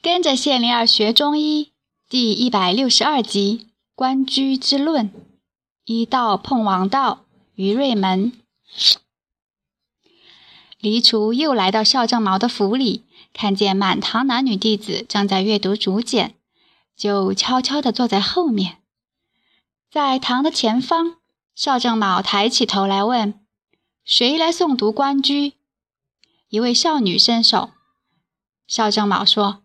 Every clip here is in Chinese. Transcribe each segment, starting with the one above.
跟着谢灵儿学中医第一百六十二集《关雎之论》，一道碰王道，于瑞门。黎厨又来到邵正毛的府里，看见满堂男女弟子正在阅读竹简，就悄悄地坐在后面。在堂的前方，邵正卯抬起头来问：“谁来诵读《关雎》？”一位少女伸手。邵正卯说。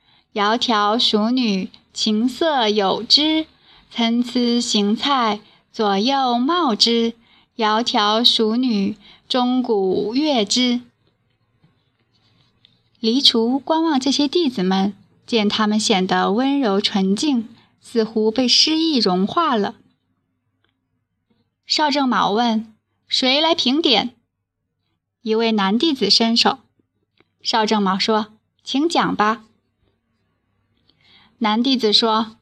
窈窕淑女，琴瑟友之；参差荇菜，左右之。窈窕淑女，钟鼓乐之。黎除观望这些弟子们，见他们显得温柔纯净，似乎被诗意融化了。邵正卯问：“谁来评点？”一位男弟子伸手。邵正卯说：“请讲吧。”男弟子说：“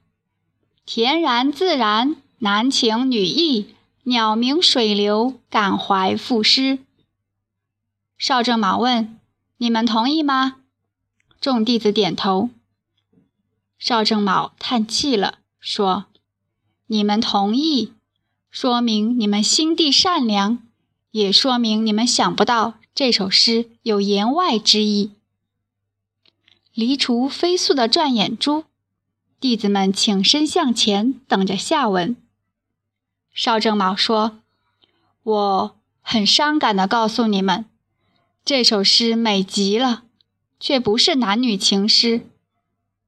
恬然自然，男情女意，鸟鸣水流，感怀赋诗。”邵正卯问：“你们同意吗？”众弟子点头。邵正卯叹气了，说：“你们同意，说明你们心地善良，也说明你们想不到这首诗有言外之意。”黎除飞速地转眼珠。弟子们请身向前，等着下文。邵正卯说：“我很伤感地告诉你们，这首诗美极了，却不是男女情诗，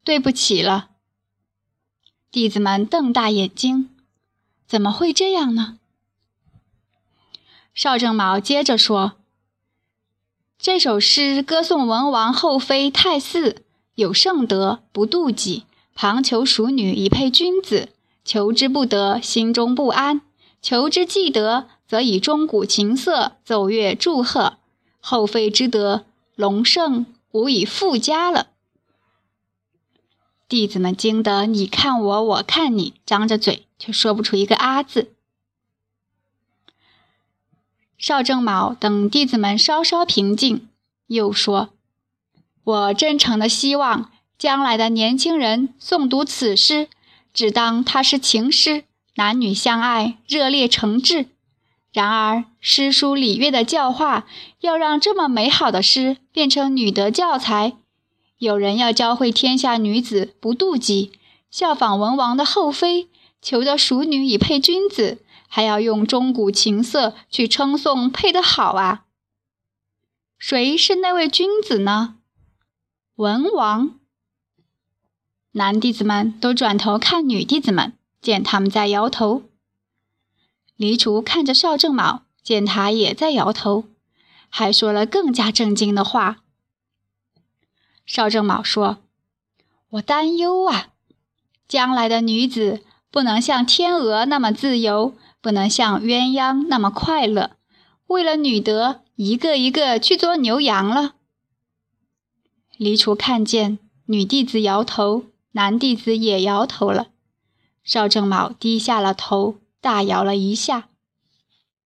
对不起了。”弟子们瞪大眼睛：“怎么会这样呢？”邵正卯接着说：“这首诗歌颂文王后妃太姒有圣德，不妒忌。”旁求淑女以配君子，求之不得，心中不安；求之既得，则以钟鼓琴瑟奏乐祝贺。后妃之德，隆盛无以复加了。弟子们惊得你看我，我看你，张着嘴却说不出一个啊字。邵正卯等弟子们稍稍平静，又说：“我真诚的希望。”将来的年轻人诵读此诗，只当它是情诗，男女相爱，热烈诚挚。然而诗书礼乐的教化，要让这么美好的诗变成女德教材。有人要教会天下女子不妒忌，效仿文王的后妃，求得淑女以配君子，还要用钟鼓琴瑟去称颂配得好啊！谁是那位君子呢？文王。男弟子们都转头看女弟子们，见他们在摇头。黎厨看着邵正卯，见他也在摇头，还说了更加震惊的话。邵正卯说：“我担忧啊，将来的女子不能像天鹅那么自由，不能像鸳鸯那么快乐，为了女德，一个一个去做牛羊了。”黎厨看见女弟子摇头。男弟子也摇头了，邵正卯低下了头，大摇了一下。